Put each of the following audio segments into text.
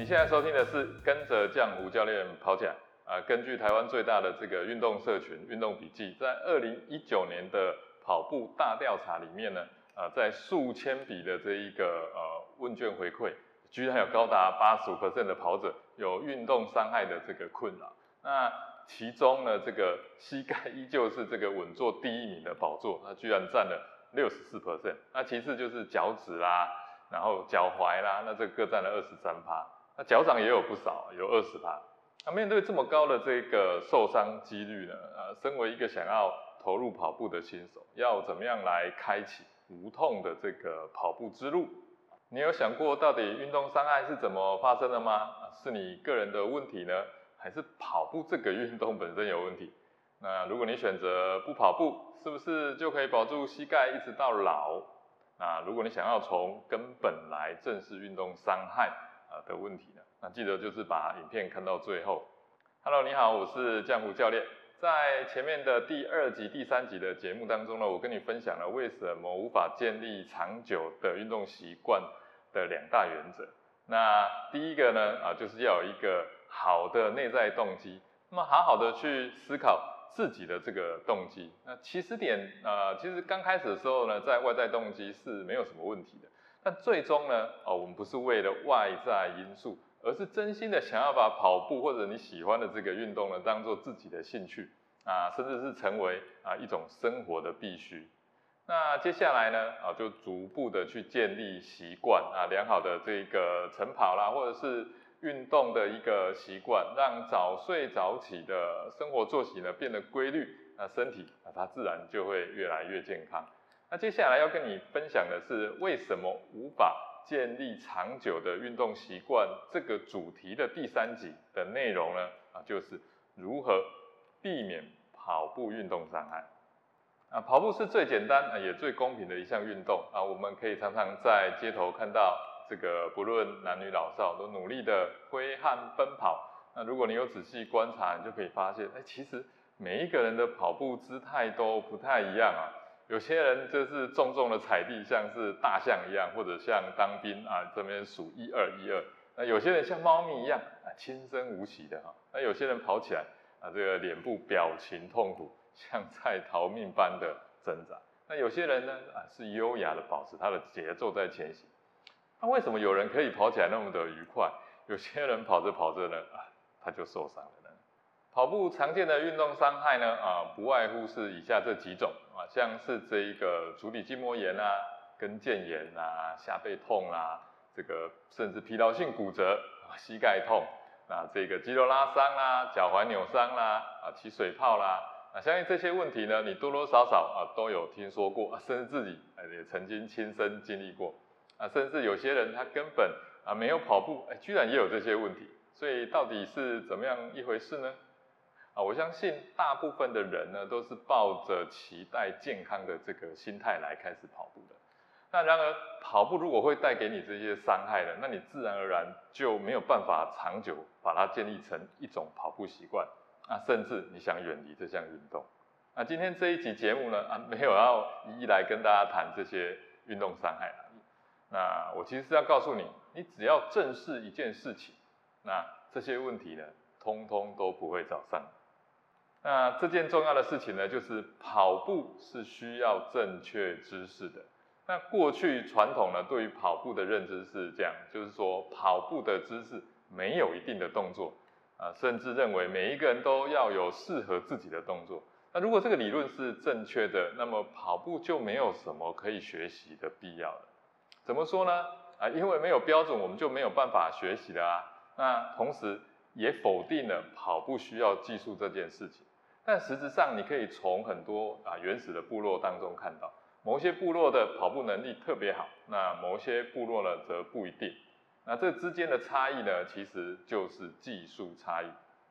你现在收听的是跟着酱湖教练跑起来啊！根据台湾最大的这个运动社群运动笔记，在二零一九年的跑步大调查里面呢，啊，在数千笔的这一个呃问卷回馈，居然有高达八十五的跑者有运动伤害的这个困扰。那其中呢，这个膝盖依旧是这个稳坐第一名的宝座，它居然占了六十四 percent。那其次就是脚趾啦，然后脚踝啦，那这各占了二十三趴。那脚掌也有不少，有二十趴。那面对这么高的这个受伤几率呢？呃，身为一个想要投入跑步的新手，要怎么样来开启无痛的这个跑步之路？你有想过到底运动伤害是怎么发生的吗？是你个人的问题呢，还是跑步这个运动本身有问题？那如果你选择不跑步，是不是就可以保住膝盖一直到老？那如果你想要从根本来正视运动伤害？啊的问题呢？那记得就是把影片看到最后。Hello，你好，我是江湖教练。在前面的第二集、第三集的节目当中呢，我跟你分享了为什么无法建立长久的运动习惯的两大原则。那第一个呢，啊，就是要有一个好的内在动机。那么好好的去思考自己的这个动机。那起始点啊，其实刚开始的时候呢，在外在动机是没有什么问题的。但最终呢，哦，我们不是为了外在因素，而是真心的想要把跑步或者你喜欢的这个运动呢，当做自己的兴趣啊，甚至是成为啊一种生活的必须。那接下来呢，啊，就逐步的去建立习惯啊，良好的这个晨跑啦，或者是运动的一个习惯，让早睡早起的生活作息呢变得规律，那身体啊它自然就会越来越健康。那接下来要跟你分享的是为什么无法建立长久的运动习惯这个主题的第三集的内容呢？啊，就是如何避免跑步运动伤害。啊，跑步是最简单也最公平的一项运动啊，我们可以常常在街头看到这个不论男女老少都努力的挥汗奔跑。那如果你有仔细观察，你就可以发现，哎，其实每一个人的跑步姿态都不太一样啊。有些人就是重重的踩地，像是大象一样，或者像当兵啊这边数一二一二。那有些人像猫咪一样啊轻声无息的哈。那有些人跑起来啊这个脸部表情痛苦，像在逃命般的挣扎。那有些人呢啊是优雅的保持他的节奏在前行。那为什么有人可以跑起来那么的愉快？有些人跑着跑着呢啊他就受伤了呢？跑步常见的运动伤害呢啊不外乎是以下这几种。像是这一个足底筋膜炎啊、跟腱炎啊、下背痛啊，这个甚至疲劳性骨折、膝盖痛啊、这个肌肉拉伤啦、脚踝扭伤啦、啊起水泡啦，啊相信这些问题呢，你多多少少啊都有听说过，甚至自己也曾经亲身经历过啊，甚至有些人他根本啊没有跑步，哎居然也有这些问题，所以到底是怎么样一回事呢？我相信大部分的人呢，都是抱着期待健康的这个心态来开始跑步的。那然而，跑步如果会带给你这些伤害的，那你自然而然就没有办法长久把它建立成一种跑步习惯啊，甚至你想远离这项运动。那今天这一集节目呢，啊，没有要一一来跟大家谈这些运动伤害那我其实是要告诉你，你只要正视一件事情，那这些问题呢，通通都不会找上你。那这件重要的事情呢，就是跑步是需要正确知识的。那过去传统呢，对于跑步的认知是这样，就是说跑步的姿势没有一定的动作啊，甚至认为每一个人都要有适合自己的动作。那如果这个理论是正确的，那么跑步就没有什么可以学习的必要了。怎么说呢？啊，因为没有标准，我们就没有办法学习的啊。那同时也否定了跑步需要技术这件事情。但实质上，你可以从很多啊原始的部落当中看到，某些部落的跑步能力特别好，那某些部落呢则不一定。那这之间的差异呢，其实就是技术差异。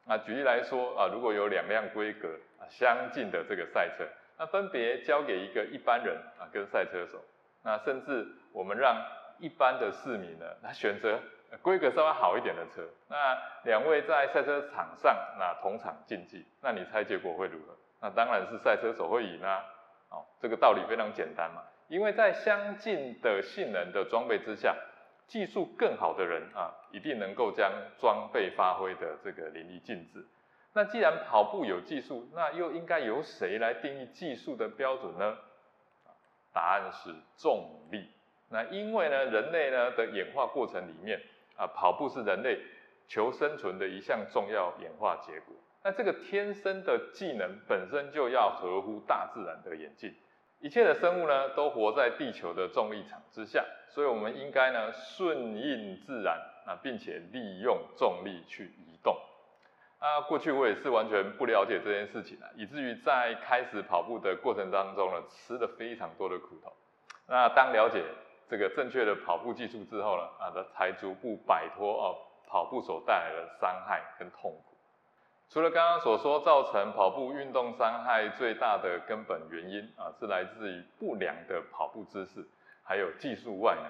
那举例来说啊，如果有两辆规格啊相近的这个赛车，那分别交给一个一般人啊跟赛车手，那甚至我们让一般的市民呢，他选择。规格稍微好一点的车，那两位在赛车场上那同场竞技，那你猜结果会如何？那当然是赛车手会赢啊！哦，这个道理非常简单嘛，因为在相近的性能的装备之下，技术更好的人啊，一定能够将装备发挥的这个淋漓尽致。那既然跑步有技术，那又应该由谁来定义技术的标准呢？答案是重力。那因为呢，人类呢的演化过程里面啊，跑步是人类求生存的一项重要演化结果。那这个天生的技能本身就要合乎大自然的演进。一切的生物呢，都活在地球的重力场之下，所以我们应该呢顺应自然啊，并且利用重力去移动。啊，过去我也是完全不了解这件事情啊，以至于在开始跑步的过程当中呢，吃了非常多的苦头。那当了解这个正确的跑步技术之后呢，啊，才逐步摆脱哦跑步所带来的伤害跟痛苦。除了刚刚所说造成跑步运动伤害最大的根本原因啊，是来自于不良的跑步姿势，还有技术外呢，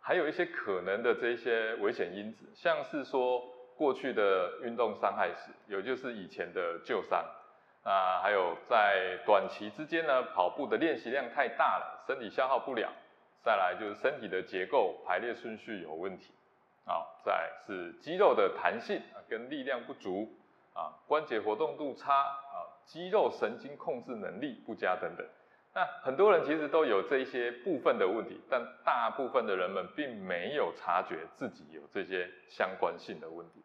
还有一些可能的这些危险因子，像是说过去的运动伤害史，有就是以前的旧伤啊，还有在短期之间呢，跑步的练习量太大了，身体消耗不了，再来就是身体的结构排列顺序有问题，啊，再是肌肉的弹性啊跟力量不足。啊，关节活动度差啊，肌肉神经控制能力不佳等等。那很多人其实都有这些部分的问题，但大部分的人们并没有察觉自己有这些相关性的问题。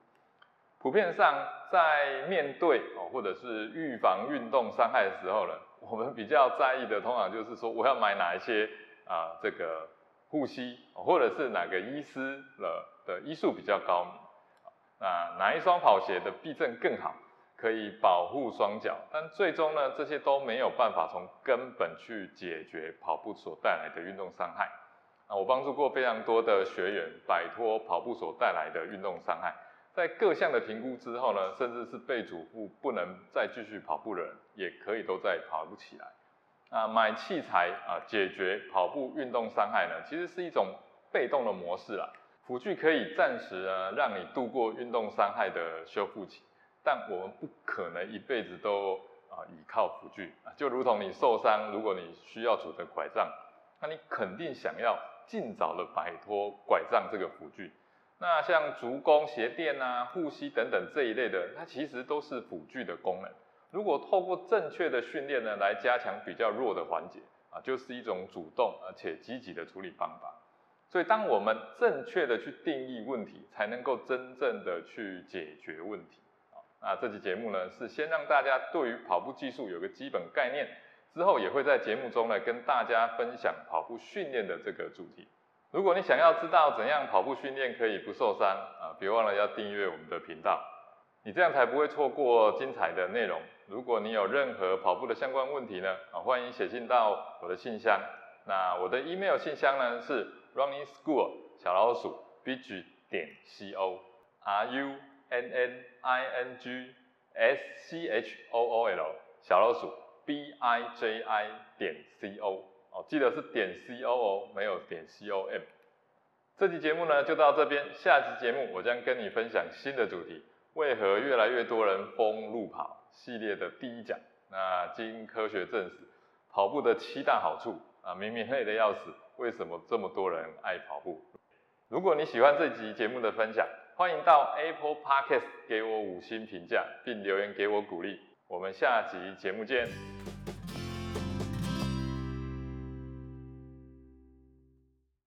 普遍上，在面对哦或者是预防运动伤害的时候呢，我们比较在意的通常就是说，我要买哪一些啊这个护膝，或者是哪个医师的的医术比较高明。那哪一双跑鞋的避震更好，可以保护双脚？但最终呢，这些都没有办法从根本去解决跑步所带来的运动伤害。啊，我帮助过非常多的学员摆脱跑步所带来的运动伤害，在各项的评估之后呢，甚至是被嘱咐不能再继续跑步的人，也可以都在跑步起来。啊，买器材啊，解决跑步运动伤害呢，其实是一种被动的模式啦。辅具可以暂时呢让你度过运动伤害的修复期，但我们不可能一辈子都啊倚靠辅具啊，就如同你受伤，如果你需要拄着拐杖，那你肯定想要尽早的摆脱拐杖这个辅具。那像足弓、鞋垫啊、护膝等等这一类的，它其实都是辅具的功能。如果透过正确的训练呢，来加强比较弱的环节啊，就是一种主动而且积极的处理方法。所以，当我们正确的去定义问题，才能够真正的去解决问题。啊，那这期节目呢，是先让大家对于跑步技术有个基本概念，之后也会在节目中呢跟大家分享跑步训练的这个主题。如果你想要知道怎样跑步训练可以不受伤啊，别忘了要订阅我们的频道，你这样才不会错过精彩的内容。如果你有任何跑步的相关问题呢，啊，欢迎写信到我的信箱。那我的 email 信箱呢是。Running School 小老鼠 b g 点 c o r u n n i n g s c h o o l 小老鼠 b i j i 点 c o 哦，记得是点 c o 哦，没有点 c o m。这期节目呢就到这边，下期节目我将跟你分享新的主题，为何越来越多人疯路跑系列的第一讲。那经科学证实，跑步的七大好处啊，明明累得要死。为什么这么多人爱跑步？如果你喜欢这集节目的分享，欢迎到 Apple Podcast 给我五星评价，并留言给我鼓励。我们下集节目见。